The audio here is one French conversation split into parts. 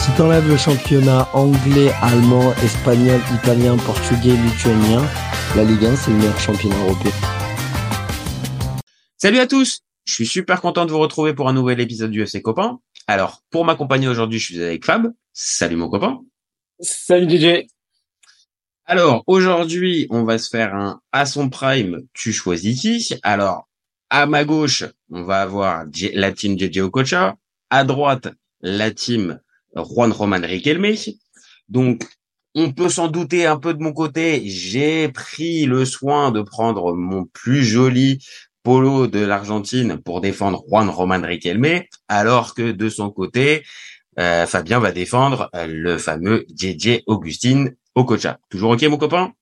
Si t'enlèves le championnat anglais, allemand, espagnol, italien, portugais, lituanien, la Ligue 1 c'est le meilleur championnat européen. Salut à tous Je suis super content de vous retrouver pour un nouvel épisode du FC Copain. Alors, pour m'accompagner aujourd'hui, je suis avec Fab. Salut mon copain. Salut DJ. Alors, aujourd'hui, on va se faire un à son prime, tu choisis qui? Alors, à ma gauche, on va avoir la team JJ Okocha. À droite, la team Juan Roman Riquelme. Donc, on peut s'en douter un peu de mon côté. J'ai pris le soin de prendre mon plus joli polo de l'Argentine pour défendre Juan Roman Riquelme, alors que de son côté, euh, Fabien va défendre euh, le fameux JJ Augustine Okocha. Toujours ok, mon copain?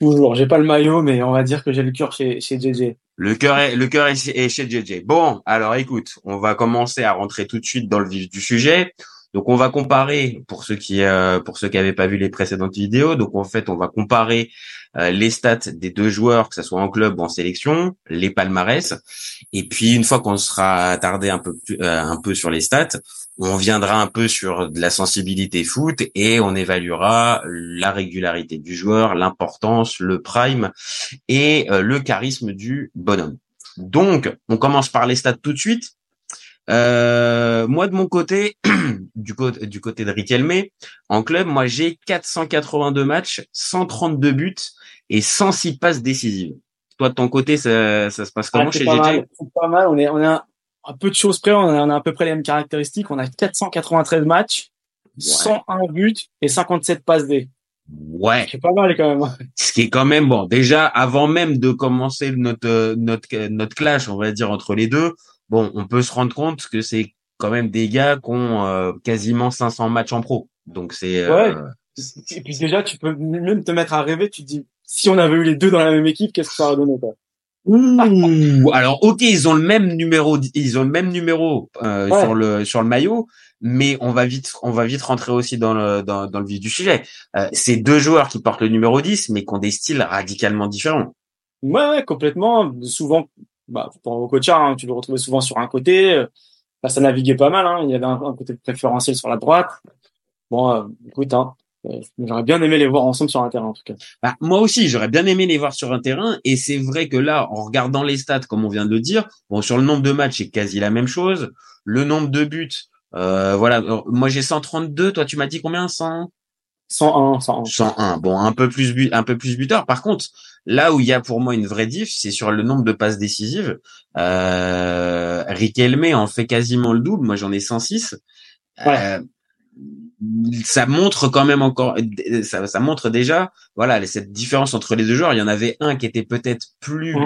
Toujours. J'ai pas le maillot, mais on va dire que j'ai le cœur chez, chez JJ. Le cœur est, le cœur est chez JJ. Bon, alors écoute, on va commencer à rentrer tout de suite dans le vif du sujet. Donc on va comparer pour ceux qui euh, pour ceux qui n'avaient pas vu les précédentes vidéos. Donc en fait on va comparer euh, les stats des deux joueurs, que ce soit en club ou en sélection, les palmarès. Et puis une fois qu'on sera attardé un peu euh, un peu sur les stats, on viendra un peu sur de la sensibilité foot et on évaluera la régularité du joueur, l'importance, le prime et le charisme du bonhomme. Donc on commence par les stats tout de suite. Euh, moi de mon côté, du côté du côté de Riquelme, en club, moi j'ai 482 matchs, 132 buts et 106 passes décisives. Toi de ton côté, ça, ça se passe comment ah, chez pas GG c'est pas mal. On est on a un peu de choses près, on a, on a à peu près les mêmes caractéristiques. On a 493 matchs, 101 buts et 57 passes D. Ouais. C'est pas mal quand même. Ce qui est quand même bon. Déjà, avant même de commencer notre notre notre clash, on va dire entre les deux, bon, on peut se rendre compte que c'est quand même des gars qui ont euh, quasiment 500 matchs en pro. Donc c'est euh, Ouais. Et puis déjà, tu peux même te mettre à rêver. Tu te dis, si on avait eu les deux dans la même équipe, qu'est-ce que ça aurait donné quoi? Ouh, alors ok, ils ont le même numéro, ils ont le même numéro euh, Ouais. sur le sur le maillot, mais on va vite on va vite rentrer aussi dans le dans, dans le vif du sujet. Euh, c'est deux joueurs qui portent le numéro 10, mais qui ont des styles radicalement différents. Ouais, ouais, complètement. Souvent, bah, pour coach, hein, tu le retrouvais souvent sur un côté. Là, ça naviguait pas mal. Hein. Il y avait un, côté préférentiel sur la droite. Bon, euh, écoute, hein, euh, j'aurais bien aimé les voir ensemble sur un terrain en tout cas. Bah, moi aussi, j'aurais bien aimé les voir sur un terrain, et c'est vrai que là, en regardant les stats, comme on vient de le dire, bon, sur le nombre de matchs, c'est quasi la même chose. Le nombre de buts, euh, voilà. Moi, j'ai 132. Toi, tu m'as dit combien? 100 101, 101. 101. Bon, un peu plus but, un peu plus buteur. Par contre, là où il y a pour moi une vraie diff, c'est sur le nombre de passes décisives. Euh, Riquelme en fait quasiment le double. Moi, j'en ai 106. Euh, ça montre quand même encore, ça, ça montre déjà, voilà, cette différence entre les deux joueurs. Il y en avait un qui était peut-être plus,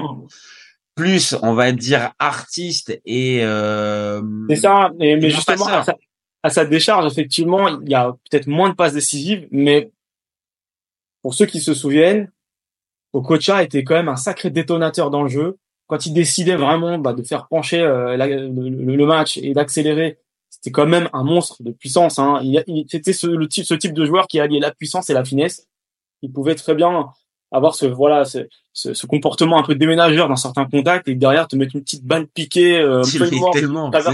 plus, on va dire artiste et. Euh, C'est ça. Et, mais justement. À sa, décharge, effectivement, il y a peut-être moins de passes décisives, mais pour ceux qui se souviennent, Okocha était quand même un sacré détonateur dans le jeu. Quand il décidait vraiment bah, de faire pencher euh, le, match et d'accélérer, c'était quand même un monstre de puissance. Hein. C'était ce, type, ce type de joueur qui alliait la puissance et la finesse. Il pouvait très bien avoir ce voilà ce, ce, ce comportement un peu déménageur dans certains contacts et derrière te mettre une petite balle piquée, euh, c'est-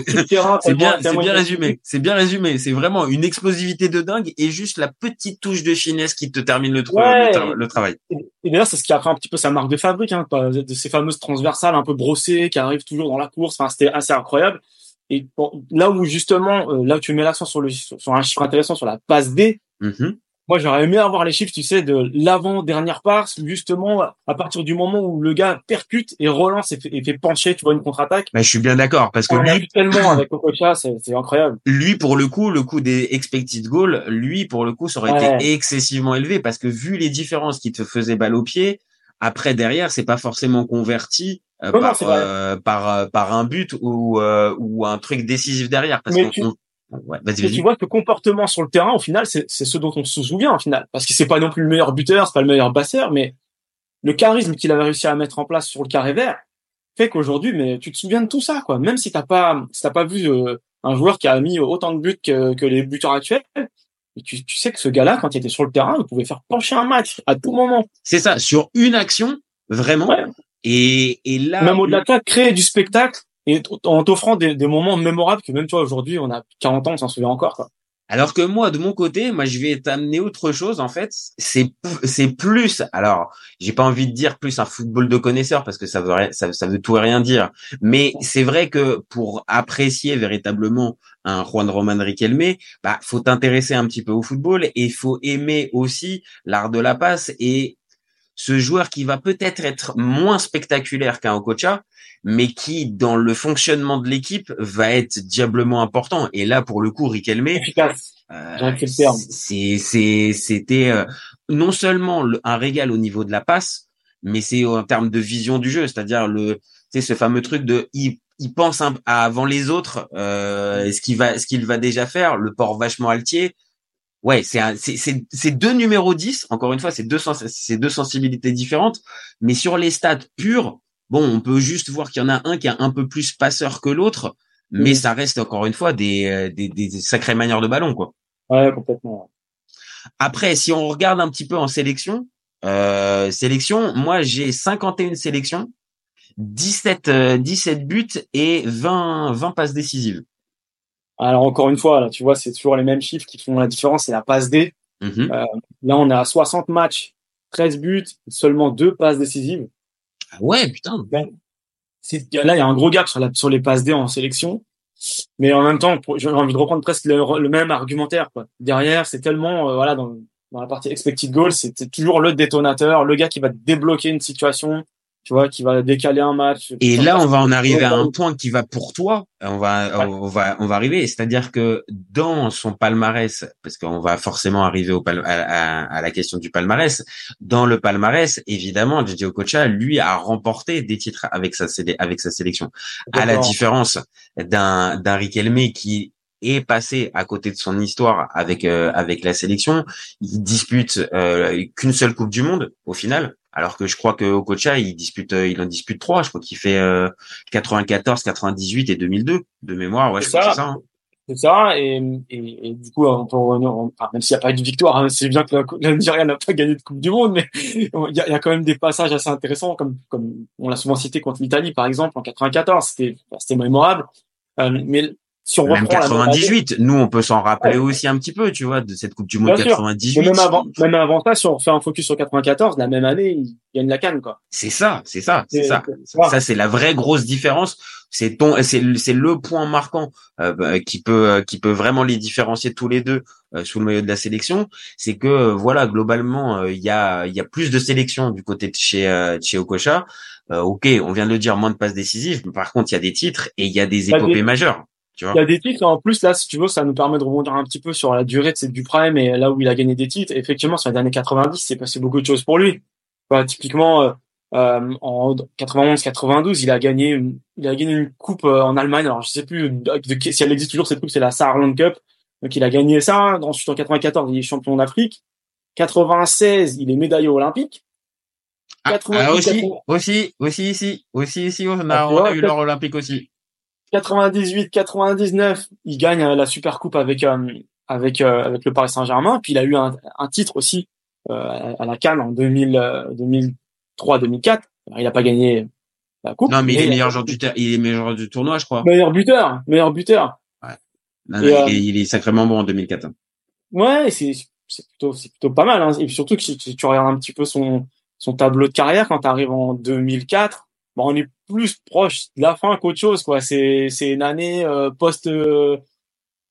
bien, c'est bien résumé. C'est bien résumé. C'est vraiment une explosivité de dingue et juste la petite touche de finesse qui te termine le, Ouais. le, tra- le travail. Et d'ailleurs, c'est ce qui a pris un petit peu sa marque de fabrique, hein, de ces fameuses transversales un peu brossées qui arrivent toujours dans la course. Enfin, c'était assez incroyable. Et bon, là où justement, euh, là où tu mets l'accent sur le sur, un chiffre intéressant sur la passe D, Mhm. Moi j'aurais aimé avoir les chiffres, tu sais, de l'avant dernière passe, justement à partir du moment où le gars percute et relance et fait, et fait pencher, tu vois, une contre-attaque. Mais je suis bien d'accord parce que On lui, tellement avec Okocha, c'est incroyable. lui pour le coup, le coup des expected goals, lui pour le coup, ça aurait Ouais. été excessivement élevé parce que vu les différences qui te faisaient balle au pied, après derrière, c'est pas forcément converti euh, Non, par, euh, par euh, par un but ou euh, ou un truc décisif derrière parce Mais Ouais, vas-y, Et vas-y. tu vois que le comportement sur le terrain, au final, c'est c'est ce dont on se souvient, au final. Parce que c'est pas non plus le meilleur buteur, c'est pas le meilleur passeur, mais le charisme qu'il avait réussi à mettre en place sur le carré vert fait qu'aujourd'hui, mais tu te souviens de tout ça, quoi. Même si t'as pas, si t'as pas vu euh, un joueur qui a mis autant de buts que, que les buteurs actuels, tu, tu sais que ce gars-là, quand il était sur le terrain, il pouvait faire pencher un match à tout moment. C'est ça, sur une action, vraiment. Ouais. Et, et là, Même au-delà de ça, créer du spectacle et en t'offrant des, moments mémorables que même toi aujourd'hui, on a 40 ans, on s'en souvient encore, quoi. Alors que moi, de mon côté, moi, je vais t'amener autre chose. En fait, c'est c'est plus. Alors, j'ai pas envie de dire plus un football de connaisseurs parce que ça veut ça, ça veut tout et rien dire. Mais c'est vrai que pour apprécier véritablement un Juan Roman Riquelme, bah, faut t'intéresser un petit peu au football et il faut aimer aussi l'art de la passe et ce joueur qui va peut-être être moins spectaculaire qu'un Okocha, mais qui, dans le fonctionnement de l'équipe, va être diablement important. Et là, pour le coup, Riquelme, Efficace. euh, c'était euh, non seulement le- un régal au niveau de la passe, mais c'est en termes de vision du jeu, c'est-à-dire le c'est ce fameux truc de il, il pense à avant les autres euh, ce qu'il va ce qu'il va déjà faire, le port vachement altier. Ouais, c'est c'est deux numéros 10, encore une fois, c'est deux c'est deux sensibilités différentes, mais sur les stats pures, bon, on peut juste voir qu'il y en a un qui est un peu plus passeur que l'autre, mais Mhm. ça reste encore une fois des euh, des, des sacrées manières de ballon quoi. Ouais, complètement. Après, si on regarde un petit peu en sélection, euh, sélection, moi j'ai 51 sélections, 17, euh, 17 buts et 20, 20 passes décisives. Alors encore une fois, là, tu vois, c'est toujours les mêmes chiffres qui font la différence, c'est la passe D. Mhm. Là, on est à 60 matchs, 13 buts, seulement deux passes décisives. Ah ouais, putain. C'est- Là, il y a un gros gap sur, la, sur les passes D en sélection. Mais en même temps, j'ai envie de reprendre presque le, le même argumentaire. Quoi. Derrière, c'est tellement, euh, voilà, dans, dans la partie expected goal, c'est toujours le détonateur, le gars qui va débloquer une situation, tu vois, qui va décaler un match. Et là, on va en arriver à un point qui va pour toi. On va, Ouais. on va, on va arriver. C'est-à-dire que dans son palmarès, parce qu'on va forcément arriver au pal- à, à- à la question du palmarès. Dans le palmarès, évidemment, JJ Okocha, lui, a remporté des titres avec sa, sélé- avec sa sélection. À la différence d'un, d'un Riquelme qui est passé à côté de son histoire avec, euh, avec la sélection. Il dispute euh, qu'une seule Coupe du Monde au final. Alors que je crois que Okocha, il dispute, euh, il en dispute trois. Je crois qu'il fait euh, 94, 98 et 2002 de mémoire. Ouais, C'est que ça. c'est ça. hein. C'est ça, et, et, et du coup, on peut revenir, on- enfin, même s'il n'y a pas eu de victoire, hein, c'est bien que la Nigeria n'a pas gagné de Coupe du Monde, mais il y a, il y a quand même des passages assez intéressants, comme, comme on l'a souvent cité contre l'Italie, par exemple, en 94, c'était, c'était mémorable. Euh, mais si on Même reprend la même année- 98. Nous, on peut s'en rappeler aussi un petit peu, tu vois, de cette Coupe du Monde Bien sûr. 98. mais même avant, même avant ça, si on fait un focus sur 94, la même année, il gagne la canne, quoi. C'est ça, c'est ça, c'est ça. Ça, c'est la vraie grosse différence. C'est ton, c'est le- c'est le point marquant euh, bah, qui peut, euh, qui peut vraiment les différencier tous les deux euh, sous le maillot de la sélection. C'est que euh, voilà, globalement, euh, il y a, il y a plus de sélections du côté de chez, euh, de chez Okocha. Euh, ok, on vient de le dire, moins de passes décisives. Mais par contre, il y a des titres et il y a des épopées majeures. Tu vois. Il y a des titres, en plus, là, si tu veux, ça nous permet de rebondir un petit peu sur la durée de cette du prime et là où il a gagné des titres. Effectivement, sur les années 90, c'est passé beaucoup de choses pour lui. Voilà, typiquement, euh, euh, en 91-92, il a gagné, une, il a gagné une coupe euh, en Allemagne. Alors, je sais plus de, de- si elle existe toujours cette coupe, c'est la Saarland Cup. Donc, il a gagné ça. Ensuite, en 94, il est champion d'Afrique. 96, il est médaillé olympique. Ah, 98, ah, aussi, 80. aussi, aussi, ici, aussi, ici, on Ah, a, tu on a eu l'or olympique aussi. 98, 99, il gagne euh, la Super Coupe avec euh, avec euh, avec le Paris Saint-Germain. Puis il a eu un, un titre aussi euh, à la Cannes en 2000, euh, 2003, 2004. Alors, il n'a pas gagné la coupe. Non, mais il est meilleur joueur du, il est meilleur joueur du tournoi, je crois. meilleur buteur, meilleur buteur. Non, euh, il, est, il est sacrément bon en 2004. hein. Ouais, c'est c'est plutôt c'est plutôt pas mal. Hein. Et puis surtout que si tu, tu regardes un petit peu son son tableau de carrière quand tu arrives en 2004, bon, on est plus proche de la fin qu'autre chose quoi. C'est c'est une année euh, post euh,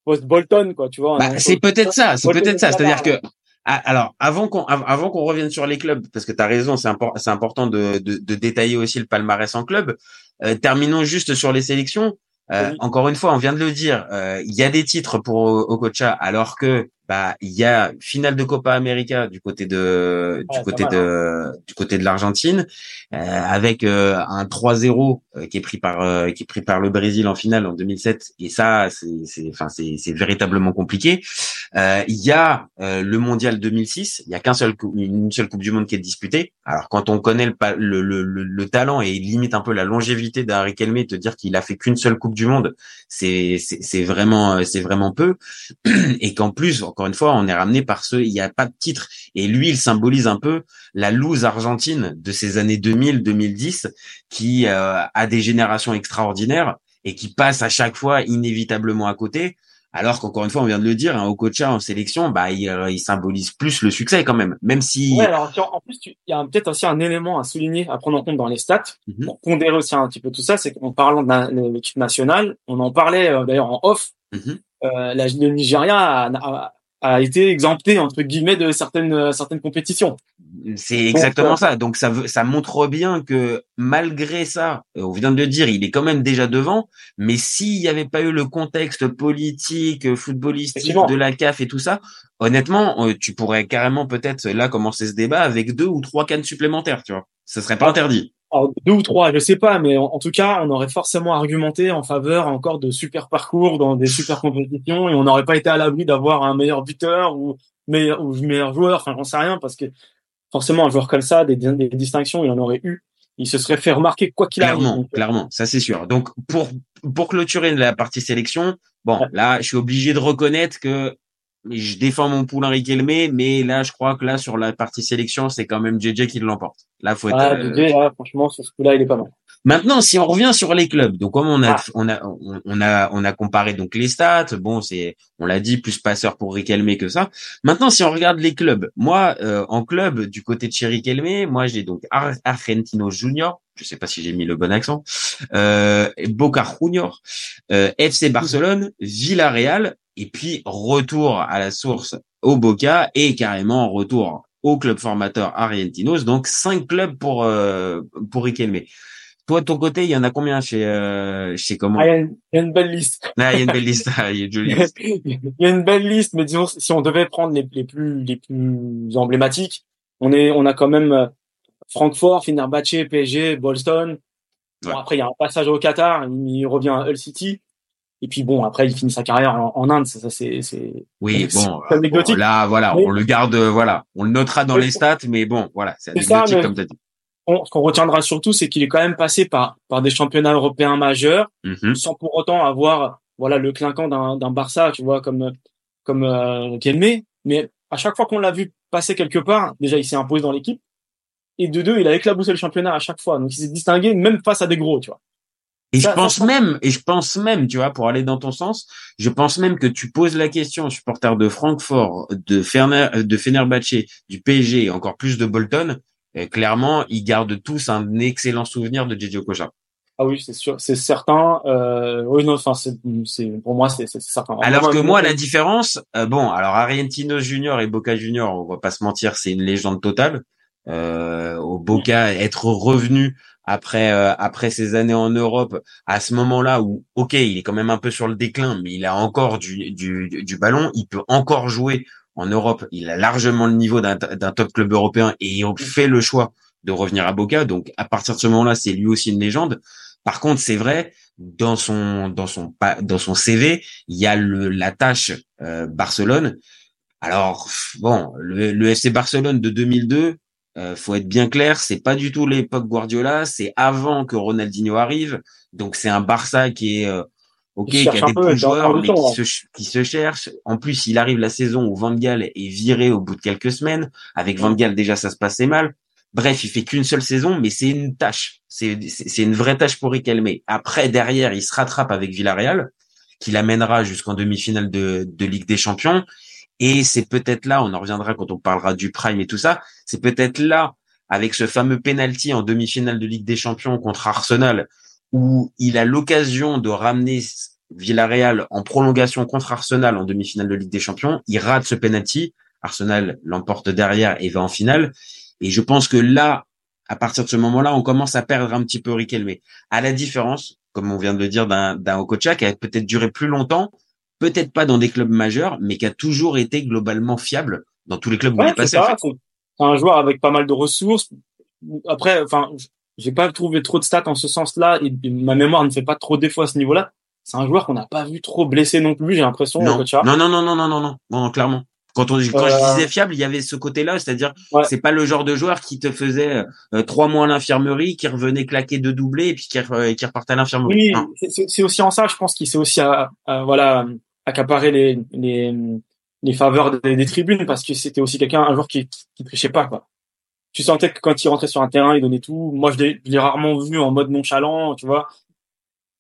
post Bolton quoi, tu vois. Bah, c'est peut-être ça, c'est peut-être ça. C'est-à-dire que, ah, alors, avant qu'on, av- avant qu'on revienne sur les clubs, parce que tu as raison, c'est impor- c'est important de, de, de détailler aussi le palmarès en club. Euh, terminons juste sur les sélections. Euh, Oui. Encore une fois, on vient de le dire, euh, il y a des titres pour Okocha, alors que bah il y a finale de Copa América du côté de du Ouais, côté de du côté de l'Argentine euh, avec euh, un 3-0 euh, qui est pris par euh, qui est pris par le Brésil en finale en 2007 et ça c'est c'est enfin c'est c'est véritablement compliqué. Euh, il y a euh, le mondial 2006, il y a qu'un seul une seule coupe du monde qui est disputée. Alors quand on connaît le le, le, le, le talent et limite un peu la longévité d'Harry Kelme te dire qu'il a fait qu'une seule coupe du monde, c'est c'est c'est vraiment c'est vraiment peu et qu'en plus encore une fois on est ramené par ce il y a pas de titre et lui il symbolise un peu la loose argentine de ces années 2000 2010 qui euh, a des générations extraordinaires et qui passe à chaque fois inévitablement à côté alors qu'encore une fois on vient de le dire un Okocha en sélection bah il, euh, il symbolise plus le succès quand même même si Ouais, alors en plus, il y a peut-être aussi un élément à souligner, à prendre en compte dans les stats, Mhm. pour pondérer aussi un petit peu tout ça, c'est qu'en parlant de l'équipe nationale, on en parlait euh, d'ailleurs en off, Mhm. euh, la, le Nigeria a, a, a été exempté entre guillemets de certaines euh, certaines compétitions. C'est exactement euh, ça. Donc ça veut, ça montre bien que malgré ça, euh, on vient de le dire, il est quand même déjà devant. Mais s'il n'y avait pas eu le contexte politique, footballistique de la CAF et tout ça, honnêtement, tu pourrais carrément peut-être là commencer ce débat avec deux ou trois cannes supplémentaires, tu vois. Ce serait pas interdit. Alors, deux ou trois, je sais pas, mais en, en tout cas, on aurait forcément argumenté en faveur encore de super parcours dans des super compétitions et on n'aurait pas été à l'abri d'avoir un meilleur buteur ou meilleur, ou meilleur joueur, enfin j'en sais rien, parce que forcément un joueur comme ça, des, des distinctions, il en aurait eu. Il se serait fait remarquer quoi qu'il arrive. Clairement, clairement, ça c'est sûr. Donc pour pour clôturer la partie sélection, bon Ouais. là je suis obligé de reconnaître que je défends mon poulain Riquelme, mais là je crois que là sur la partie sélection c'est quand même JJ qui l'emporte. Là faut être. ah, euh, DJ, là, franchement, sur ce coup-là, il est pas mal. Maintenant si on revient sur les clubs, donc comme on a Ah. on a on, on a on a comparé donc les stats, bon c'est on l'a dit plus passeur pour Riquelme que ça. Maintenant si on regarde les clubs, moi euh, en club du côté de chez Riquelme, moi j'ai donc Ar- Argentino Junior, je sais pas si j'ai mis le bon accent, euh, Boca Junior, euh, FC Barcelone, Villarreal, et puis retour à la source au Boca et carrément retour au club formateur Argentinos. Donc cinq clubs pour euh, pour Riquelme. Toi de ton côté, il y en a combien chez euh, chez comment Ah, il y a une- il y a une belle liste. Ah, il y a une belle liste, ah, il y a une jolie liste. il y a une belle liste, mais disons si on devait prendre les, les plus les plus emblématiques, on est on a quand même euh, Francfort, Fenerbahçe, PSG. Bon, Ouais. après il y a un passage au Qatar, il revient à Hull City. Et puis bon, après il finit sa carrière en, en Inde, ça, ça c'est c'est Oui, c'est bon, anecdotique. bon, là, voilà, Mais- on le garde, euh, voilà, on le notera dans les stats, mais bon, voilà, c'est ça, anecdotique mais- comme tu as dit. On- ce qu'on retiendra surtout, c'est qu'il est quand même passé par par des championnats européens majeurs, Mhm. sans pour autant avoir voilà le clinquant d'un d'un Barça, tu vois, comme comme euh, Kelme. Mais à chaque fois qu'on l'a vu passer quelque part, déjà il s'est imposé dans l'équipe, et de deux, il a éclaboussé le championnat à chaque fois. Donc il s'est distingué même face à des gros, tu vois. Et Ça- je pense ça- même, et je pense même, tu vois, pour aller dans ton sens, je pense même que tu poses la question aux supporters de Francfort, de Ferner, de Fenerbahçe, du PSG et encore plus de Bolton. Et clairement, ils gardent tous un excellent souvenir de Didier Okocha. Ah oui, c'est sûr, c'est certain. Euh, oui, non, enfin, c'est, c'est, pour moi, c'est, c'est certain. Alors que moi, la différence, euh, bon, alors Argentinos Junior et Boca Junior, on va pas se mentir, c'est une légende totale. Euh, au Boca, être revenu après euh, après ces années en Europe, à ce moment-là où, ok, il est quand même un peu sur le déclin, mais il a encore du du, du ballon, il peut encore jouer en Europe. Il a largement le niveau d'un d'un top club européen et il fait le choix de revenir à Boca. Donc à partir de ce moment-là, c'est lui aussi une légende. Par contre, c'est vrai, dans son dans son dans son CV, il y a le la tâche euh, Barcelone. Alors bon, le, le FC Barcelone de 2002, euh, faut être bien clair, c'est pas du tout l'époque Guardiola, c'est avant que Ronaldinho arrive. Donc c'est un Barça qui est euh, ok, qui a des bons joueurs, mais qui se qui se cherche. En plus, il arrive la saison où Van Gaal est viré au bout de quelques semaines. Avec Van Gaal déjà, ça se passait mal. Bref, il fait qu'une seule saison, mais c'est une tâche. C'est c'est c'est une vraie tâche pour Riquelme. Après, derrière, il se rattrape avec Villarreal, qui l'amènera jusqu'en demi-finale de, de Ligue des Champions. Et c'est peut-être là, on en reviendra quand on parlera du prime et tout ça, c'est peut-être là, avec ce fameux penalty en demi-finale de Ligue des Champions contre Arsenal, où il a l'occasion de ramener Villarreal en prolongation contre Arsenal en demi-finale de Ligue des Champions. Il rate ce penalty. Arsenal l'emporte derrière et va en finale. Et je pense que là, à partir de ce moment-là, on commence à perdre un petit peu Riquelme. À la différence, comme on vient de le dire, d'un Okocha qui a peut-être duré plus longtemps, peut-être pas dans des clubs majeurs, mais qui a toujours été globalement fiable dans tous les clubs où il est passé. En fait. C'est un joueur avec pas mal de ressources. Après, enfin, j'ai pas trouvé trop de stats en ce sens-là. Ma mémoire ne fait pas trop défaut à ce niveau-là. C'est un joueur qu'on n'a pas vu trop blessé non plus. J'ai l'impression. Non. non. non, non, non, non, non, non, clairement. Quand, on, quand je euh. disais fiable, il y avait ce côté-là, c'est-à-dire ouais. c'est pas le genre de joueur qui te faisait euh, trois mois à l'infirmerie, qui revenait claquer de doublés et puis qui, repartait à l'infirmerie. Oui, c'est aussi en ça, je pense qu'il s'est aussi euh, voilà accaparer les, les, faveurs des, tribunes parce que c'était aussi quelqu'un un joueur qui, qui, trichait pas quoi. Tu sentais que quand il rentrait sur un terrain, il donnait tout. Moi, je l'ai rarement vu en mode nonchalant, tu vois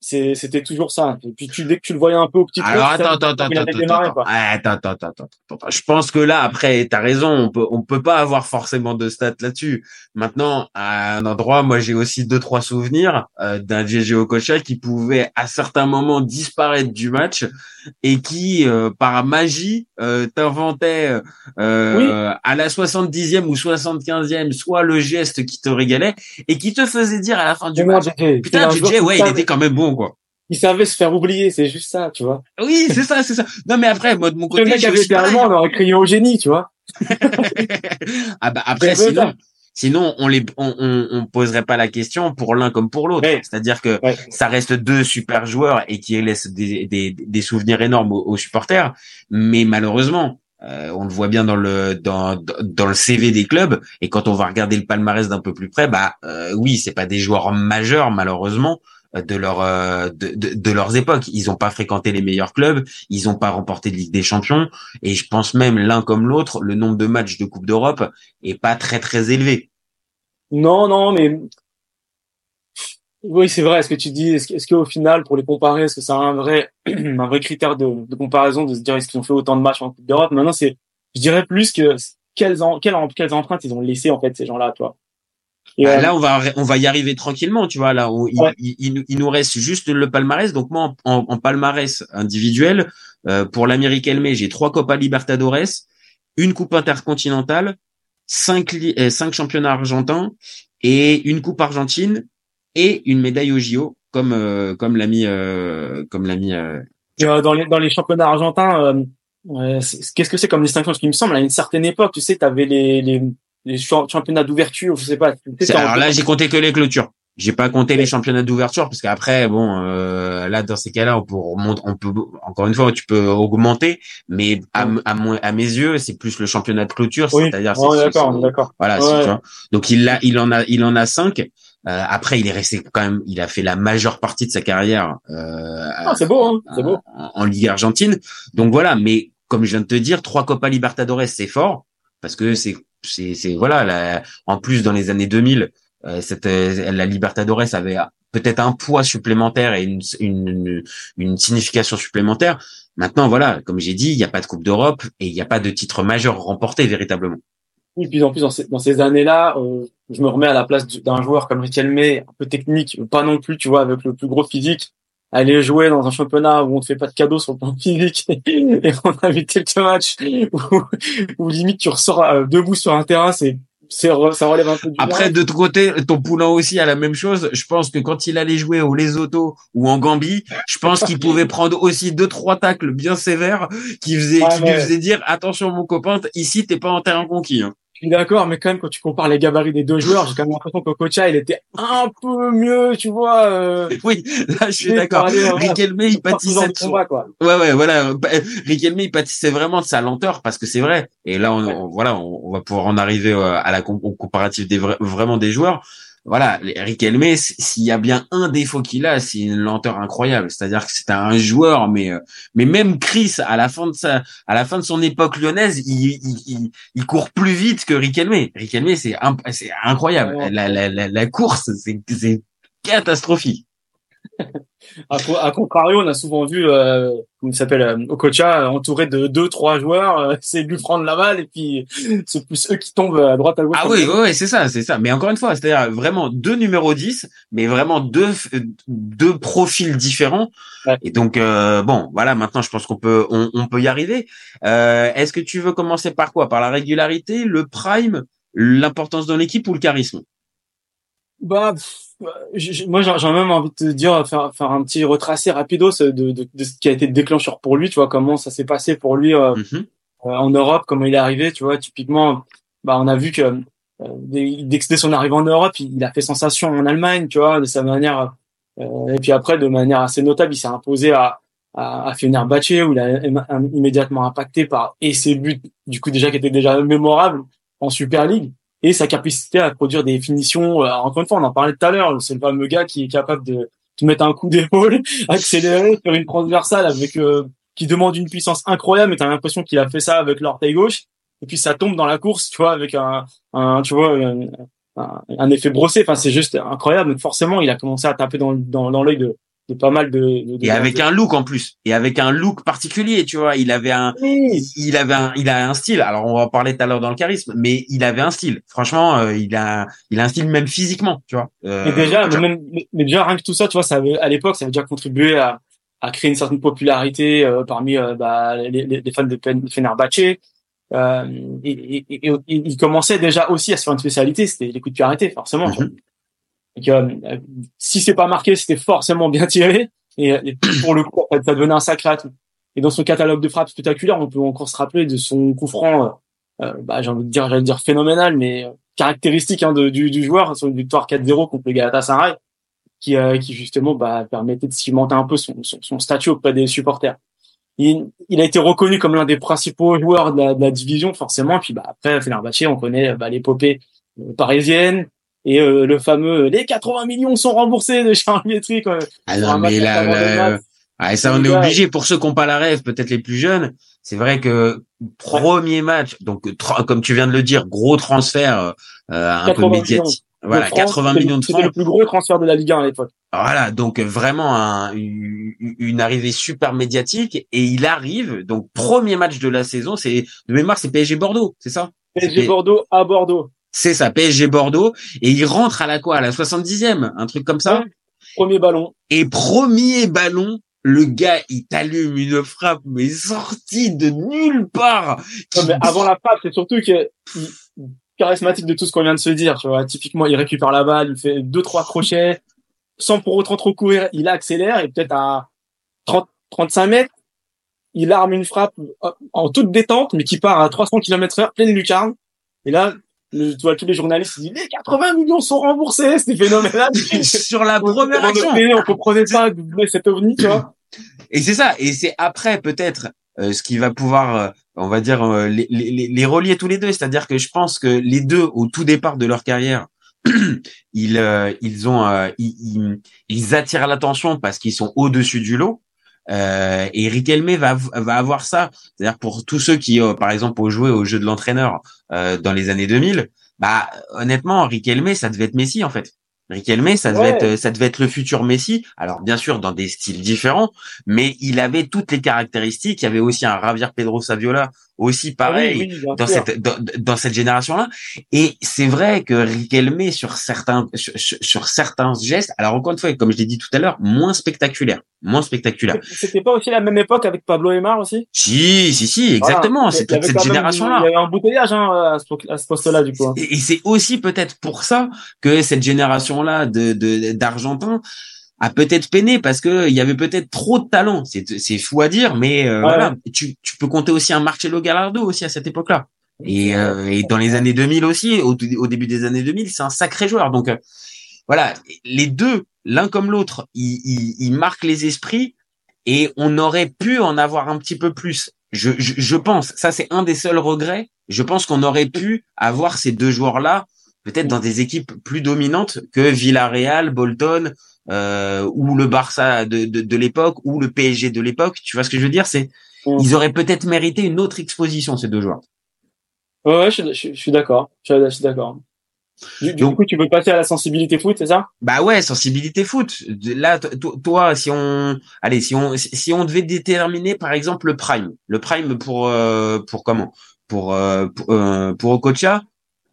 c'était toujours ça. Et puis tu, dès que tu le voyais un peu au petit Alors truc, attends, attends, attends, démarré, attends, attends, attends, attends, attends, Je pense que là, après, t'as raison, on peut, on peut pas avoir forcément de stats là-dessus. Maintenant, à un endroit, moi j'ai aussi deux, trois souvenirs euh, d'un JJ Okocha qui pouvait à certains moments disparaître du match et qui, euh, par magie, euh, t'inventait euh, oui. à la 70e ou 75e soit le geste qui te régalait et qui te faisait dire à la fin du match, putain, JJ, ouais, il était quand même bon il savait se faire oublier, c'est juste ça, tu vois. Oui, c'est ça, c'est ça. Non, mais après, moi, de mon côté. Le mec avait allemand, on aurait crié au génie, tu vois. ah bah, après, sinon, sinon, on les, on, on, poserait pas la question pour l'un comme pour l'autre. C'est-à-dire que ça reste deux super joueurs et qui laissent des, des, des souvenirs énormes aux, supporters. Mais malheureusement, euh, on le voit bien dans le dans dans le CV des clubs et quand on va regarder le palmarès d'un peu plus près, bah euh, oui, c'est pas des joueurs majeurs malheureusement, de leur euh, de, de, leurs époques. Ils n'ont pas fréquenté les meilleurs clubs, ils n'ont pas remporté de Ligue des Champions, et je pense même l'un comme l'autre, le nombre de matchs de Coupe d'Europe est pas très très élevé. Non, non, mais oui, c'est vrai. Ce que tu dis, est-ce, qu'au final, pour les comparer, est-ce que c'est un vrai un vrai critère de, de comparaison de se dire est-ce qu'ils ont fait autant de matchs en Coupe d'Europe? Maintenant, c'est, je dirais plus que quelles, en, quelles, quelles empreintes ils ont laissé en fait ces gens-là, toi. Bah, euh, là, on va on va y arriver tranquillement, tu vois. Là, il, il, nous reste juste le palmarès. Donc moi, en, en palmarès individuel, euh, pour l'Amérique Elmé, j'ai trois Copa Libertadores, une Coupe intercontinentale, cinq euh, cinq championnats argentins et une Coupe argentine et une médaille au JO, comme euh, comme l'a mis comme l'a mis. dans les dans les championnats argentins. Qu'est-ce que c'est comme distinction? Parce qu'il me semble à une certaine époque, tu sais, tu avais les, les les championnats d'ouverture, je sais pas. Alors là, j'ai compté que les clôtures. J'ai pas compté les championnats d'ouverture parce qu'après, bon, euh, là dans ces cas-là, on peut on peut encore une fois, tu peux augmenter, mais à, à, à mes yeux, c'est plus le championnat de clôture, c'est-à-dire. d'accord, d'accord. Voilà, donc il a, il en a, il en a cinq. Euh, après, il est resté quand même, il a fait la majeure partie de sa carrière. Euh, ah, c'est beau, hein, c'est beau. En, en, Ligue argentine. Donc voilà, mais comme je viens de te dire, trois Copa Libertadores, c'est fort parce que c'est c'est voilà en plus dans les années 2000 euh, cette la Libertadores avait peut-être un poids supplémentaire et une, une, une signification supplémentaire. Maintenant, voilà, comme j'ai dit, il n'y a pas de Coupe d'Europe et il n'y a pas de titre majeur remporté véritablement. Oui, puis en plus dans ces, dans ces années-là, euh, je me remets à la place d'un joueur comme Riquelme, un peu technique, pas non plus, tu vois, avec le plus gros physique, aller jouer dans un championnat où on te fait pas de cadeaux sur le plan physique et on a vu quelques matchs où, où limite tu ressors euh, debout sur un terrain, c'est ça relève un peu du Après, de ton côté, ton poulain aussi a la même chose. Je pense que quand il allait jouer au Lesotho ou en Gambie, je pense qu'il pouvait prendre aussi deux, trois tacles bien sévères qui faisaient, qui lui faisaient dire, attention, mon copain, ici, t'es pas en terrain conquis. Hein. Je suis d'accord, mais quand même, quand tu compares les gabarits des deux joueurs, j'ai quand même l'impression que Kocha, il était un peu mieux, tu vois. Euh, oui, là, je suis d'accord. Riquelme, il pâtissait de son... quoi. Ouais, ouais, voilà. Riquelme, il pâtissait vraiment de sa lenteur, parce que c'est vrai. Et là, on, voilà, on, va pouvoir en arriver euh, à la au comparatif des vraiment des joueurs voilà, Riquelme, s'il y a bien un défaut qu'il a, c'est une lenteur incroyable. C'est-à-dire que c'est un joueur, mais euh, mais même Chris, à la fin de sa, à la fin de son époque lyonnaise, il, il, il, court plus vite que Riquelme. Riquelme, c'est c'est incroyable. La, la, la, la course, c'est catastrophique. À, contrario, on a souvent vu, euh, comment il s'appelle, euh, Okocha, euh, entouré de deux, trois joueurs, euh, c'est lui prendre la balle et puis c'est plus eux qui tombent à droite à gauche. Ah oui, oui, c'est ça, c'est ça. Mais encore une fois, c'est-à-dire vraiment deux numéros 10, mais vraiment deux, deux profils différents. Et donc, bon, voilà, maintenant, je pense qu'on peut, on, on, peut y arriver. Est-ce que tu veux commencer par quoi? Par la régularité, le prime, l'importance dans l'équipe ou le charisme? Bah, moi, j'ai même envie de te dire, faire, faire un petit retracé rapido de, de, de, ce qui a été déclencheur pour lui, tu vois, comment ça s'est passé pour lui euh, mhm. euh, en Europe, comment il est arrivé, tu vois, typiquement, bah, on a vu que euh, dès, que son arrivée en Europe, il, a fait sensation en Allemagne, tu vois, de sa manière, euh, et puis après, de manière assez notable, il s'est imposé à, à, à Fenerbahce, où il a immédiatement impacté par, et ses buts, du coup, déjà, qui étaient déjà mémorables en Super League, et sa capacité à produire des finitions. Euh, encore une fois, on en parlait tout à l'heure. C'est le fameux gars qui est capable de, te mettre un coup d'épaule, accélérer, faire une transversale avec euh, qui demande une puissance incroyable. Mais t'as l'impression qu'il a fait ça avec l'orteil gauche. Et puis ça tombe dans la course, tu vois, avec un, un tu vois, un, un, effet brossé. Enfin, c'est juste incroyable. Donc forcément, il a commencé à taper dans, dans, dans l'œil de, pas mal de, et avec un look en plus. Et avec un look particulier tu vois. Il avait un il avait un il a un style. Alors on va en parler tout à l'heure dans le charisme mais il avait un style. Franchement euh, il a il a un style même physiquement tu vois. Euh, mais déjà mais, mais, déjà rien que tout ça tu vois ça avait, à l'époque ça avait déjà contribué à à créer une certaine popularité euh, parmi bah, les, les, fans de Fenerbahce euh, et, et, et, il commençait déjà aussi à se faire une spécialité c'était les coups de pied arrêtés forcément. Euh, si c'est pas marqué, c'était forcément bien tiré. Et, pour le coup, ça devenait un sacré atout. Et dans son catalogue de frappes spectaculaires, on peut encore se rappeler de son coup franc, euh, euh bah, j'ai envie de dire, j'allais dire phénoménal, mais euh, caractéristique hein, du, du, joueur, sur une victoire 4-0 contre le Galatasaray, qui, qui justement bah, permettait de cimenter un peu son, son, statut auprès des supporters. Il, il, a été reconnu comme l'un des principaux joueurs de la, de la division, forcément. Puis bah, après, Fenerbahçe, on connaît bah, l'épopée parisienne, et euh, le fameux les 80 millions sont remboursés de Charles Métric. Ah non, mais là, ah, ça on est obligé pour ceux qui n'ont pas la rêve, peut-être les plus jeunes. C'est vrai que premier match, donc comme tu viens de le dire, gros transfert euh, un peu médiatique. Voilà, 80 millions de francs. C'était le plus gros transfert de la Ligue 1 à l'époque. Voilà, donc vraiment un, une, arrivée super médiatique et il arrive. Donc premier match de la saison, c'est de mémoire, c'est PSG Bordeaux, c'est ça? PSG Bordeaux à Bordeaux. C'est ça, PSG Bordeaux. Et il rentre à la quoi À la 70e, un truc comme ça? Premier ballon. Et premier ballon, le gars, il t'allume une frappe, mais sortie de nulle part. mais avant la frappe, c'est surtout que charismatique de tout ce qu'on vient de se dire. Tu vois, typiquement, il récupère la balle, il fait deux trois crochets, sans pour autant trop courir, il accélère et peut-être à 30, 35 mètres, il arme une frappe en toute détente, mais qui part à 300 km heure, pleine lucarne. Et là, le, tu vois, tous les journalistes disent les 80 millions sont remboursés, c'était phénoménal. Sur la première action. On comprenait pas cet ovni, tu vois. Et c'est ça. Et c'est après, peut-être, euh, ce qui va pouvoir, euh, on va dire, euh, les, les, les, relier tous les deux. C'est-à-dire que je pense que les deux, au tout départ de leur carrière, ils, ils ont, ils, ils attirent l'attention parce qu'ils sont au-dessus du lot. Euh, et Riquelme va, va avoir ça. C'est-à-dire pour tous ceux qui, euh, par exemple, ont joué au jeu de l'entraîneur euh, dans les années 2000, bah honnêtement, Riquelme, ça devait être Messi en fait. Riquelme, ça devait être, ça devait être le futur Messi. Alors bien sûr dans des styles différents, mais il avait toutes les caractéristiques. Il y avait aussi un Javier Pedro Saviola aussi ah pareil dans cette dans, cette génération là et c'est vrai que Riquelme sur certains sur, sur, certains gestes alors encore une fois comme je l'ai dit tout à l'heure moins spectaculaire moins spectaculaire. C'était pas aussi la même époque avec Pablo Aymar aussi? Si si si exactement c'est toute cette génération là il y avait un bouteillage hein, à ce poste là du coup hein. et, et c'est aussi peut-être pour ça que cette génération là de d'argentins a peut-être peiné parce que il y avait peut-être trop de talent. C'est c'est fou à dire, mais euh, voilà, tu, tu peux compter aussi un Marcelo Gallardo aussi à cette époque-là. Et, euh, et dans les années 2000 aussi, au, au début des années 2000, c'est un sacré joueur. Donc euh, voilà, les deux, l'un comme l'autre, ils, ils, ils, marquent les esprits et on aurait pu en avoir un petit peu plus. Je, je, je pense, ça c'est un des seuls regrets. Je pense qu'on aurait pu avoir ces deux joueurs-là peut-être dans des équipes plus dominantes que Villarreal, Bolton euh, ou le Barça de, de, de l'époque ou le PSG de l'époque. Tu vois ce que je veux dire? C'est mm. ils auraient peut-être mérité une autre exposition ces deux joueurs. Ouais, je, je, suis d'accord. Je, suis d'accord. Du, Donc, coup, tu veux passer à la sensibilité foot, c'est ça? Bah ouais, sensibilité foot. Là, toi, si on, allez, si on, si on devait déterminer, par exemple, le prime, le prime pour, euh, pour comment, pour, euh, pour, euh, pour Okocha,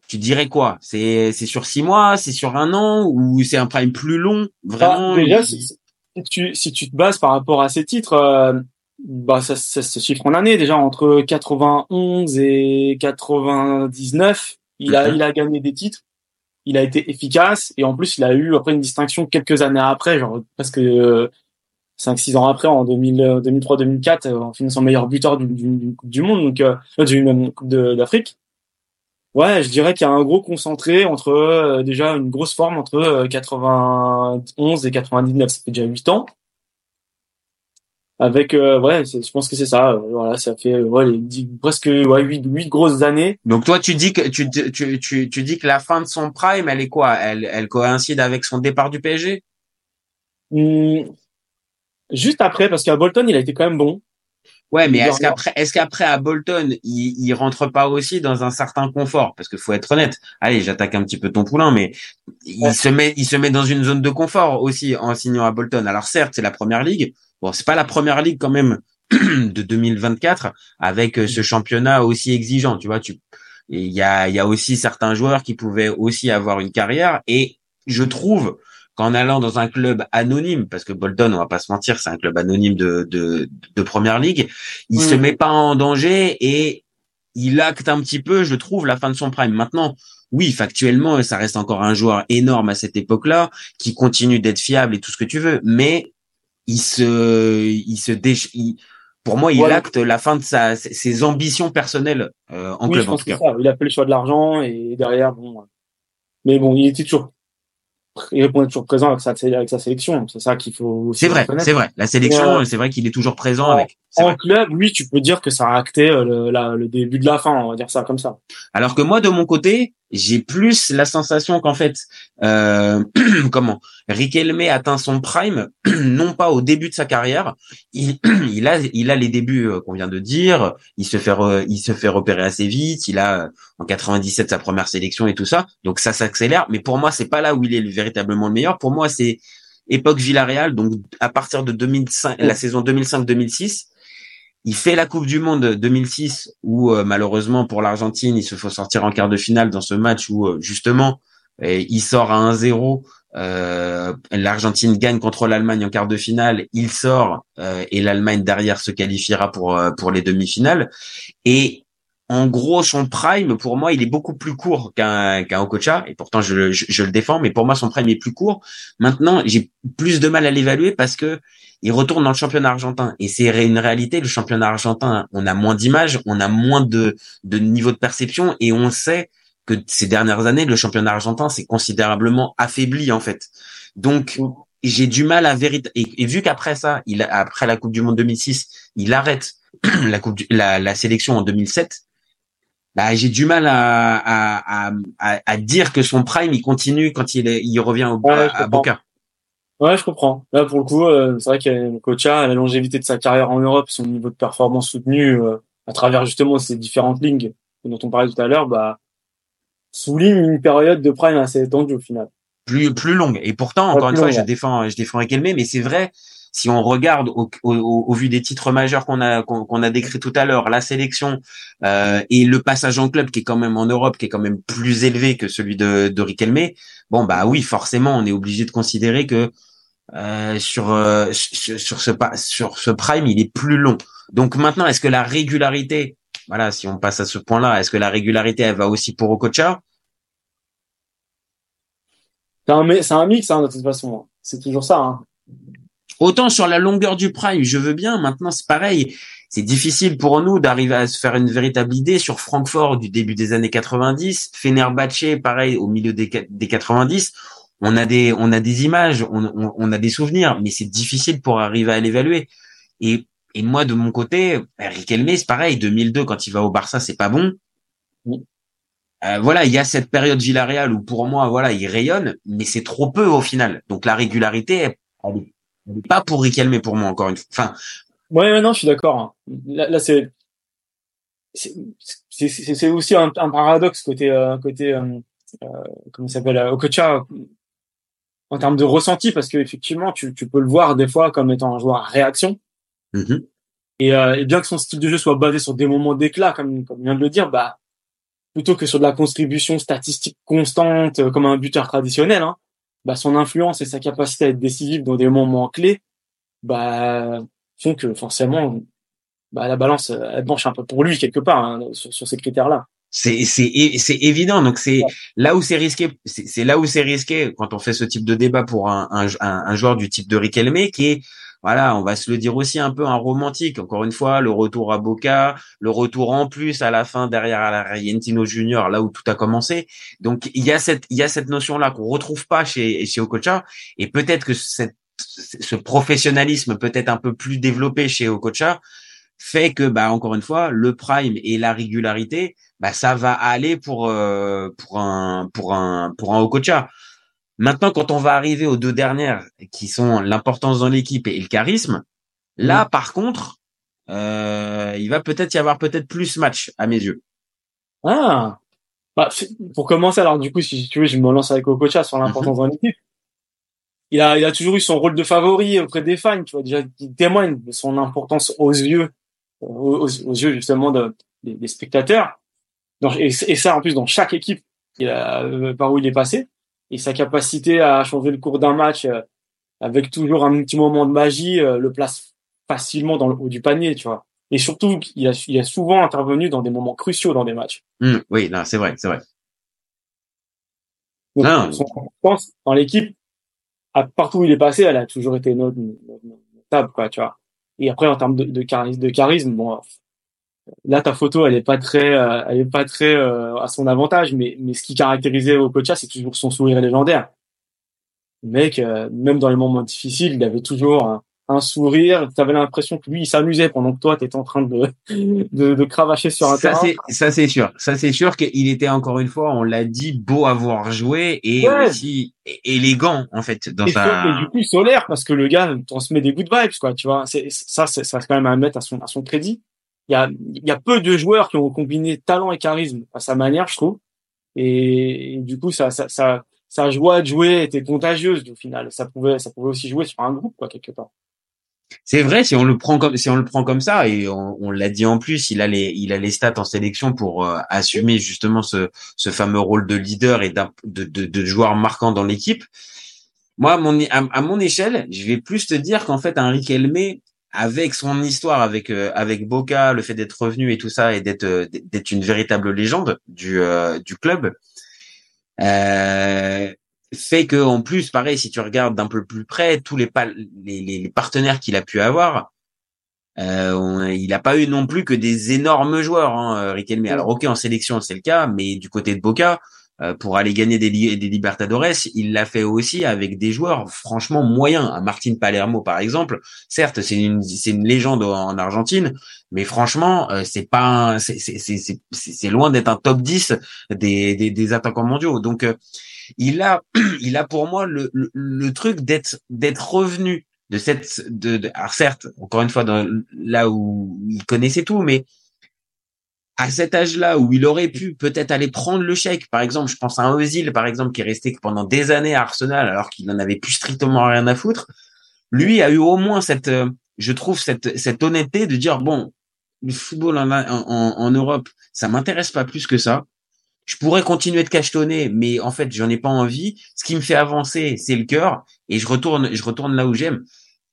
tu dirais quoi? C'est c'est sur six mois, c'est sur un an ou c'est un prime plus long Vraiment? bah, Déjà, si, tu si tu te bases par rapport à ces titres, euh, bah ça, ça, se chiffre en années déjà entre 91 et 99, il a mhm. il a gagné des titres. il a été efficace et en plus il a eu après une distinction quelques années après, genre presque euh, 5-6 ans après en 2003-2004 en finissant meilleur buteur d'une coupe du monde donc euh, d'une coupe d'Afrique. Ouais, je dirais qu'il y a un gros concentré entre euh, déjà une grosse forme entre 91 et 99, ça fait déjà 8 ans. Avec euh, ouais je pense que c'est ça euh, voilà ça fait ouais les presque ouais huit huit grosses années. Donc toi tu dis que tu, tu tu tu dis que la fin de son prime elle est quoi? Elle elle coïncide avec son départ du PSG mmh, juste après parce qu'à Bolton il a été quand même bon ouais mais est-ce qu'après est-ce qu'après à Bolton il il rentre pas aussi dans un certain confort? Parce que faut être honnête. Allez j'attaque un petit peu ton poulain mais il se met il se met dans une zone de confort aussi en signant à Bolton. Alors certes c'est la première ligue. Bon, c'est pas la première ligue quand même de 2024 avec euh, ce championnat aussi exigeant. Tu vois, tu il y a, il y a aussi certains joueurs qui pouvaient aussi avoir une carrière. Et je trouve qu'en allant dans un club anonyme, parce que Bolton, on va pas se mentir, c'est un club anonyme de, de, de première ligue, il se met pas en danger et il acte un petit peu, je trouve, la fin de son prime. Maintenant, oui, factuellement, ça reste encore un joueur énorme à cette époque-là, qui continue d'être fiable et tout ce que tu veux, mais il se, il se déch... pour moi, il acte la fin de sa, ses ambitions personnelles euh, en oui, club. Je pense en tout cas. Ça. Il a fait le choix de l'argent et derrière, bon. Mais bon, il était toujours, il répondait toujours présent avec sa, avec sa sélection. C'est ça qu'il faut. C'est vrai, c'est vrai. La sélection, c'est vrai qu'il est toujours présent avec. En vrai. club, oui, tu peux dire que ça a acté le, la, le début de la fin, on va dire ça comme ça. Alors que moi, de mon côté, j'ai plus la sensation qu'en fait, euh, comment, Riquelme atteint son prime, non pas au début de sa carrière, il, il a, il a les débuts euh, qu'on vient de dire, il se fait, re, il se fait repérer assez vite, il a en 97 sa première sélection et tout ça, donc ça s'accélère. Mais pour moi, c'est pas là où il est véritablement le meilleur. Pour moi, c'est époque Villarreal, donc à partir de 2005, la saison 2005-2006 il fait la Coupe du Monde 2006 où euh, malheureusement pour l'Argentine, il se faut sortir en quart de finale dans ce match où euh, justement il sort à 1-0. Euh, L'Argentine gagne contre l'Allemagne en quart de finale, il sort et l'Allemagne derrière se qualifiera pour pour les demi-finales. Et en gros, son prime, pour moi, il est beaucoup plus court qu'un qu'un Okocha, et pourtant je, je, je, le défends, mais pour moi, son prime est plus court. Maintenant, j'ai plus de mal à l'évaluer parce que il retourne dans le championnat argentin, et c'est une réalité. Le championnat argentin, on a moins d'images, on a moins de de niveau de perception, et on sait que ces dernières années, le championnat argentin s'est considérablement affaibli en fait. Donc j'ai du mal à vérité et, et, vu qu'après ça, il après la Coupe du Monde 2006, il arrête la coupe du, la, la sélection en 2007 bah, j'ai du mal à, à, à, à, dire que son prime il continue quand il, est, il revient au, ouais, à, Boca. Ouais, je comprends. Là, pour le coup, euh, c'est vrai que Kocha, la longévité de sa carrière en Europe, son niveau de performance soutenu euh, à travers justement ces différentes lignes dont on parlait tout à l'heure, bah, souligne une période de prime assez étendue au final. Plus plus longue. Et pourtant, encore une fois, je défends je défends Riquelme, mais c'est vrai si on regarde au, vu des titres majeurs qu'on a qu'on a décrit tout à l'heure, la sélection euh, et le passage en club qui est quand même en Europe, qui est quand même plus élevé que celui de, Riquelme, bon bah oui, forcément, on est obligé de considérer que euh, sur, euh, sur sur ce sur ce prime, il est plus long. Donc maintenant, est-ce que la régularité, voilà, si on passe à ce point-là, est-ce que la régularité, elle va aussi pour Okocha? C'est un, un mix hein, de toute façon. C'est toujours ça. Hein. Autant sur la longueur du prime, je veux bien. Maintenant, c'est pareil. C'est difficile pour nous d'arriver à se faire une véritable idée sur Francfort du début des années 90, Fenerbahce, pareil, au milieu des, des 90. On a des, on a des images, on, on, on a des souvenirs, mais c'est difficile pour arriver à l'évaluer. Et, et moi, de mon côté, Riquelme, c'est pareil. 2002, quand il va au Barça, c'est pas bon. Euh, voilà, il y a cette période Villarreal où pour moi, voilà, il rayonne, mais c'est trop peu au final. Donc la régularité, elle est pas pour Riquelme pour moi encore une fois. Enfin, ouais, non, je suis d'accord. Là, là c'est c'est aussi un, un, paradoxe côté euh, côté euh, euh, comment s'appelle Okocha en termes de ressenti parce que effectivement tu, tu peux le voir des fois comme étant un joueur à réaction mm -hmm. et, et, bien que son style de jeu soit basé sur des moments d'éclat comme comme vient de le dire bah plutôt que sur de la contribution statistique constante comme un buteur traditionnel hein, bah, son influence et sa capacité à être décisif dans des moments clés, bah, font que forcément, bah, la balance, elle penche un peu pour lui quelque part hein, sur, sur, ces critères-là. C'est c'est c'est évident. Donc c'est là où c'est risqué. C'est là où c'est risqué quand on fait ce type de débat pour un, un, un joueur du type de Riquelme qui est voilà, on va se le dire aussi un peu un romantique. Encore une fois, le retour à Boca, le retour en plus à la fin derrière à l'Argentino Junior, là où tout a commencé. Donc il y a cette il y a cette notion là qu'on retrouve pas chez chez Okocha et peut-être que cette ce professionnalisme peut-être un peu plus développé chez Okocha fait que bah encore une fois le prime et la régularité bah ça va aller pour euh, pour un pour un pour un Okocha Maintenant, quand on va arriver aux deux dernières, qui sont l'importance dans l'équipe et le charisme, là, mm. par contre, euh, il va peut-être y avoir peut-être plus match à mes yeux. Ah, bah, pour commencer, alors du coup, si tu veux, je me lance avec Okocha sur l'importance mm-hmm. dans l'équipe. Il a, il a toujours eu son rôle de favori auprès des fans, tu vois, déjà, il témoigne de son importance aux yeux, aux, yeux justement de, des, spectateurs. et, et, ça, en plus, dans chaque équipe il a, euh, par où il est passé et sa capacité à changer le cours d'un match euh, avec toujours un petit moment de magie euh, le place facilement dans le haut du panier, tu vois. Et surtout, il a, il a souvent intervenu dans des moments cruciaux dans des matchs. Mmh, oui, non, c'est vrai, c'est vrai. non. Son compétence dans l'équipe, partout où il est passé, elle a toujours été notable, quoi, tu vois. Et après, en termes de, de charisme, de charisme, bon, là ta photo elle est pas très euh, elle est pas très euh, à son avantage mais mais ce qui caractérisait Okocha c'est toujours son sourire légendaire. Le mec euh, même dans les moments difficiles il avait toujours un, sourire. Tu avais l'impression que lui il s'amusait pendant que toi tu étais en train de, de, de cravacher sur un ça, terrain. ça c'est sûr. Ça c'est sûr qu'il était encore une fois on l'a dit beau à voir jouer et aussi élégant en fait dans et sa et du coup solaire parce que le gars transmet des good vibes quoi tu vois. C'est ça c'est ça quand même à mettre à son à son crédit il y a, y a peu de joueurs qui ont combiné talent et charisme à sa manière, je trouve. Et, du coup, ça, ça, sa joie de jouer était contagieuse au final. Ça pouvait, ça pouvait aussi jouer sur un groupe, quoi, quelque part. C'est vrai si on le prend comme si on le prend comme ça et on, on l'a dit en plus, il a les il a les stats en sélection pour euh, assumer justement ce ce fameux rôle de leader et de, de, de joueur marquant dans l'équipe. Moi, mon, à, à, mon échelle, je vais plus te dire qu'en fait, un Riquelme, avec son histoire avec euh, avec Boca, le fait d'être revenu et tout ça et d'être euh, d'être une véritable légende du euh, du club fait que en plus pareil si tu regardes d'un peu plus près tous les les, les, partenaires qu'il a pu avoir il n'a pas eu non plus que des énormes joueurs hein, Riquelme. Alors ok en sélection c'est le cas mais du côté de Boca euh, pour aller gagner des, des Libertadores, il l'a fait aussi avec des joueurs franchement moyens. Martin Palermo, par exemple, certes, c'est une, une légende en Argentine, mais franchement, euh, c'est pas, c'est, loin d'être un top 10 des, des, des attaquants mondiaux. Donc, euh, il a, il a pour moi le, le, truc d'être, d'être revenu de cette, de, de alors certes, encore une fois, dans, là où il connaissait tout, mais à cet âge-là où il aurait pu peut-être aller prendre le chèque, par exemple, je pense à un Ozil, par exemple, qui est resté pendant des années à Arsenal alors qu'il n'en avait plus strictement rien à foutre, lui a eu au moins cette, euh, je trouve, cette, cette honnêteté de dire, bon, le football en, en, en Europe, ça m'intéresse pas plus que ça. Je pourrais continuer de cachetonner, mais en fait, j'en ai pas envie. Ce qui me fait avancer, c'est le cœur, et je retourne, je retourne là où j'aime.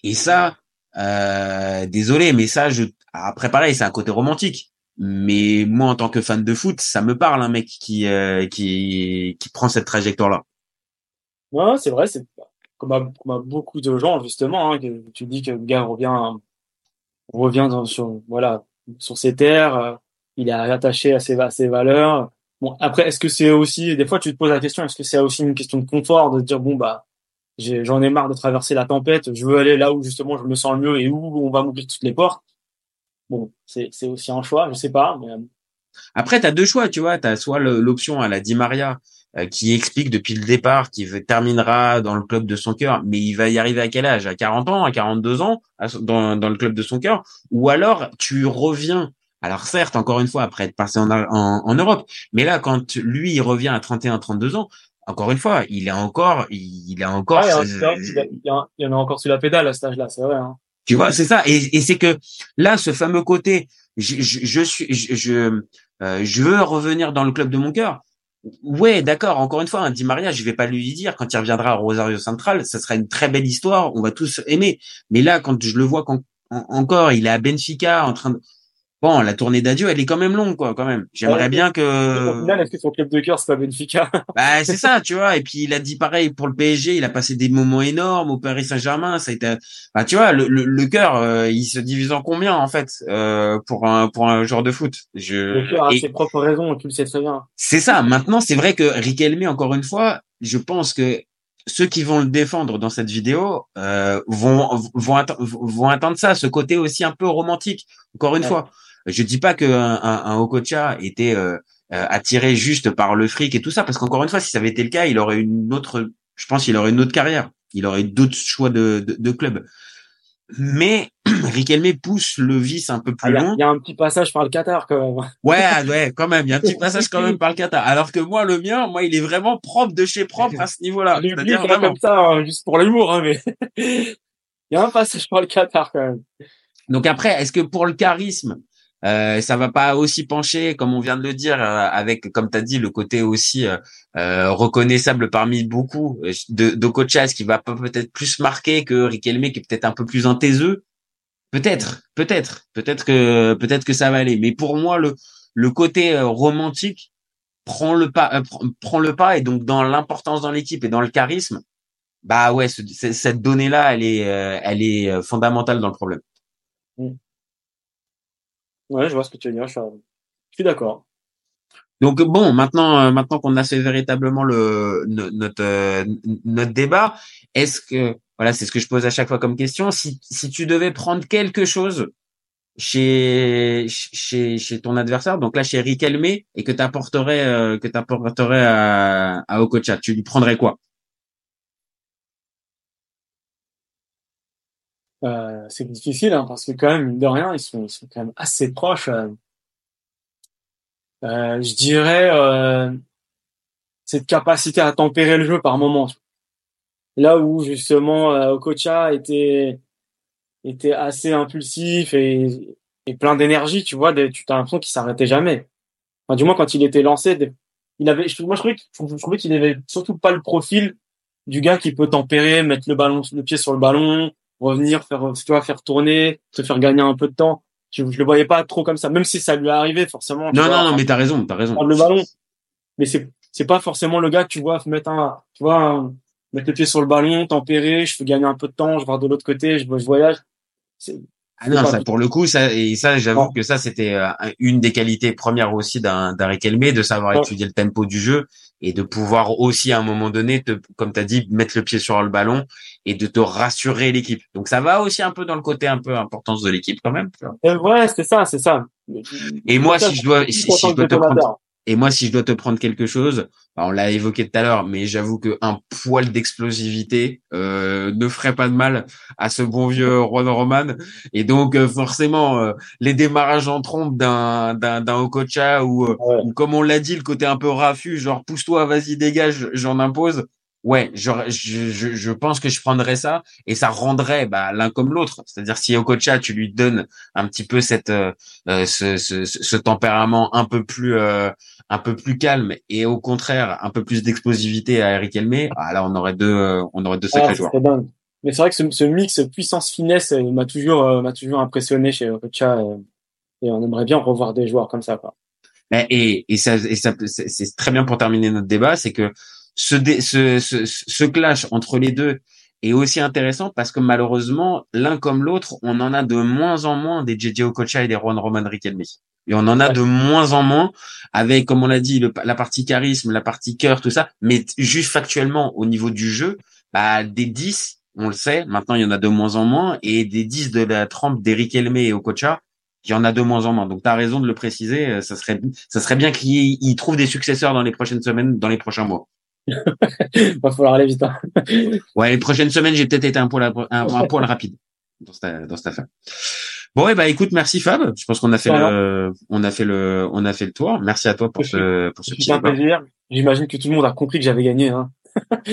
Et ça, euh, désolé, mais ça, je, après pareil, c'est un côté romantique mais moi, en tant que fan de foot, ça me parle un mec qui euh, qui qui prend cette trajectoire là. Ouais, c'est vrai, c'est comme à, beaucoup de gens justement. Hein, que tu dis que le gars revient revient dans, sur voilà sur ses terres, euh, il est attaché à ses, à ses valeurs. Bon, après, est-ce que c'est aussi des fois tu te poses la question, est-ce que c'est aussi une question de confort de dire bon bah j'en ai, marre de traverser la tempête, je veux aller là où justement je me sens le mieux et où on va m'ouvrir toutes les portes bon, c'est aussi un choix, je sais pas. Mais... Euh. Après, tu as deux choix, tu vois. Tu as soit l'option à la Di Maria euh, qui explique depuis le départ qu'il terminera dans le club de son cœur, mais il va y arriver à quel âge? À 40 ans, à 42 ans, dans, dans le club de son cœur? Ou alors, tu reviens alors certes, encore une fois, après être passé en, en, Europe, mais là, quand lui, il revient à 31, 32 ans, encore une fois, il est encore, il, est encore. Ah, il, y en a encore sur la pédale à cet âge-là, c'est vrai. Hein. Tu vois, c'est ça. Et, c'est que là, ce fameux côté, je, je, je suis, je, je, euh, je, veux revenir dans le club de mon cœur. Ouais, d'accord. Encore une fois, un Di Maria, je vais pas lui dire quand il reviendra à Rosario Central, ça sera une très belle histoire. On va tous aimer. Mais là, quand je le vois quand, encore, il est à Benfica en train de bon, la tournée d'adieu, elle est quand même longue, quoi, quand même. J'aimerais Ouais. bien Au que. final, est-ce que son club de cœur, c'est pas Benfica? Bah, c'est ça, tu vois. Et puis il a dit pareil pour le PSG. Il a passé des moments énormes au Paris Saint-Germain. Ça a été, bah, tu vois, le, le, le cœur, euh, il se divise en combien en fait euh, pour un pour un joueur de foot? Je. Le cœur a Et- ses propres raisons, tu le sais très bien. C'est ça. Maintenant, c'est vrai que Riquelme, encore une fois, je pense que ceux qui vont le défendre dans cette vidéo euh, vont vont, atte- vont attendre ça, ce côté aussi un peu romantique. Encore une Ouais. fois, je dis pas que un, un, un Okocha était euh, euh, attiré juste par le fric et tout ça, parce qu'encore une fois, si ça avait été le cas, il aurait une autre, je pense, qu'il aurait une autre carrière, il aurait d'autres choix de, de, de club. Mais Riquelme pousse le vice un peu Ah, plus Il y, a- loin. il y a un petit passage par le Qatar quand même. Ouais, ouais, quand même. Il y a un petit passage quand même par le Qatar. Alors que moi, le mien, moi, il est vraiment propre de chez propre à ce niveau-là. C'est-à-dire vraiment. comme ça, hein, juste pour l'humour, hein, mais il y a un passage par le Qatar quand même. Donc après, est-ce que pour le charisme, euh, ça va pas aussi pencher, comme on vient de le dire, euh, avec, comme tu as dit, le côté aussi euh, euh, reconnaissable parmi beaucoup euh, de, de qui va peut-être plus marquer que Riquelme qui est peut-être un peu plus taiseux. Peut-être, peut-être, peut-être que peut-être que ça va aller. Mais pour moi, le le côté romantique prend le pas, pr- prend le pas et donc dans l'importance dans l'équipe et dans le charisme, bah ouais, cette donnée-là, elle est elle est fondamentale dans le problème. Ouais, je vois ce que tu veux dire, je suis, je suis d'accord. Donc bon, maintenant, euh, maintenant qu'on a fait véritablement le no- notre euh, notre débat, est-ce que voilà, c'est ce que je pose à chaque fois comme question. Si si tu devais prendre quelque chose chez chez chez ton adversaire, donc là chez Riquelme, et que t'apporterais euh, que t'apporterais à à Okocha, tu lui prendrais quoi? Euh, c'est difficile hein, parce que quand même, de rien, ils sont, ils sont quand même assez proches. euh. Euh, je dirais euh, cette capacité à tempérer le jeu par moment. Là où justement euh, Okocha était était assez impulsif et, plein d'énergie, tu vois, tu as l'impression qu'il s'arrêtait jamais. Enfin, du moins quand il était lancé, il avait, moi je trouvais, je trouvais qu'il avait surtout pas le profil du gars qui peut tempérer, mettre le ballon, le pied sur le ballon, revenir faire tu vois faire tourner te faire gagner un peu de temps. Je, je le voyais pas trop comme ça. Même si ça lui est arrivé forcément Non, vois, non, non, mais t'as raison, t'as raison. prendre le ballon. Mais c'est c'est pas forcément le gars que tu vois mettre un tu vois un- mettre le pied sur le ballon tempérer je fais gagner un peu de temps je vais de l'autre côté je, je voyage Ah non, ça pour le coup, ça et ça, j'avoue que ça c'était euh, une des qualités premières aussi d'un Riquelme, de savoir étudier le tempo du jeu et de pouvoir aussi à un moment donné, te, comme tu as dit, mettre le pied sur le ballon et de te rassurer l'équipe. Donc ça va aussi un peu dans le côté un peu importance de l'équipe quand même. tu vois. Ouais c'est ça c'est ça Et moi, si je dois, si, je te prendre. Et moi, si je dois te prendre quelque chose, bah, on l'a évoqué tout à l'heure, mais j'avoue que un poil d'explosivité euh, ne ferait pas de mal à ce bon vieux Juan Roman. Et donc, euh, forcément, euh, les démarrages en trompe d'un d'un d'un Okocha ou, Ouais. ou comme on l'a dit, le côté un peu raffut, genre pousse-toi, vas-y, dégage, j'en impose. Ouais, je, je, je pense que je prendrais ça et ça rendrait bah, l'un comme l'autre. C'est-à-dire si Okocha, tu lui donnes un petit peu cette euh, euh, ce, ce, ce tempérament un peu plus euh, un peu plus calme et au contraire un peu plus d'explosivité à Eric Elmé, ah, là on aurait deux euh, on aurait deux sacrés ce joueurs. dingue. Mais c'est vrai que ce, ce mix puissance finesse euh, m'a toujours euh, m'a toujours impressionné chez Okocha euh, et on aimerait bien revoir des joueurs comme ça quoi. Et, et ça, et ça c'est c'est très bien pour terminer notre débat, c'est que ce, dé- ce, ce, ce clash entre les deux est aussi intéressant parce que malheureusement, l'un comme l'autre, on en a de moins en moins des JJ Okocha et des Juan Roman Riquelme. Et on en a de moins en moins avec, comme on l'a dit, le- la partie charisme, la partie cœur, tout ça. Mais juste factuellement, au niveau du jeu, bah, des 10, on le sait, maintenant il y en a de moins en moins, et des 10 de la trempe d'Eric Elme et Okocha, il y en a de moins en moins. Donc tu as raison de le préciser, euh, ça serait ça serait bien qu'il il trouve des successeurs dans les prochaines semaines, dans les prochains mois. Va falloir aller vite. hein. Ouais, les prochaines semaines, j'ai peut-être été un poil, un, un poil rapide dans cette, dans cette affaire. Bon, et bah écoute, merci Fab. Je pense qu'on a fait Voilà. le, on a fait le, on a fait le tour. Merci à toi pour ce, pour ce petit plaisir. J'imagine que tout le monde a compris que j'avais gagné. Hein.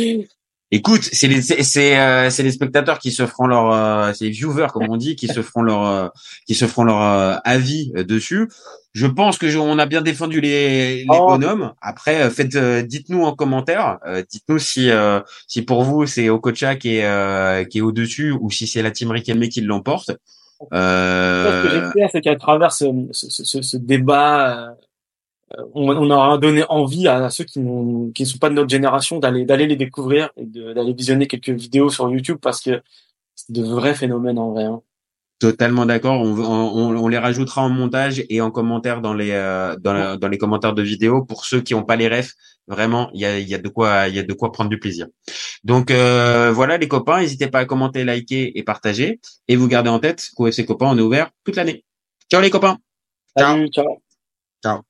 Écoute, c'est les, c'est, euh, les spectateurs qui se feront leur, euh, c'est les viewers comme on dit, qui se feront leur, euh, qui se feront leur euh, avis euh, dessus. Je pense que je- on a bien défendu les, les Oh. bonhommes. Après, euh, faites, euh, dites-nous en commentaire, euh, dites-nous si, euh, si pour vous c'est Okocha qui est, euh, qui est au dessus ou si c'est la team Riquelme qui l'emporte. Euh... Ce que j'espère, c'est qu'à travers ce, ce, ce, ce débat, euh, on, on aura donné envie à ceux qui, qui ne sont pas de notre génération d'aller d'aller les découvrir et d'aller visionner quelques vidéos sur YouTube parce que c'est de vrais phénomènes en vrai. Hein. Totalement d'accord. On, on, on, les rajoutera en montage et en commentaire dans les euh, dans, dans, les commentaires de vidéos pour ceux qui n'ont pas les refs. Vraiment, il y a, y a de quoi il y a de quoi prendre du plaisir. Donc euh, voilà les copains, n'hésitez pas à commenter, liker et partager. Et vous gardez en tête qu'au FC Copains, on est ouvert toute l'année. Ciao les copains. Ciao. ciao. Ciao.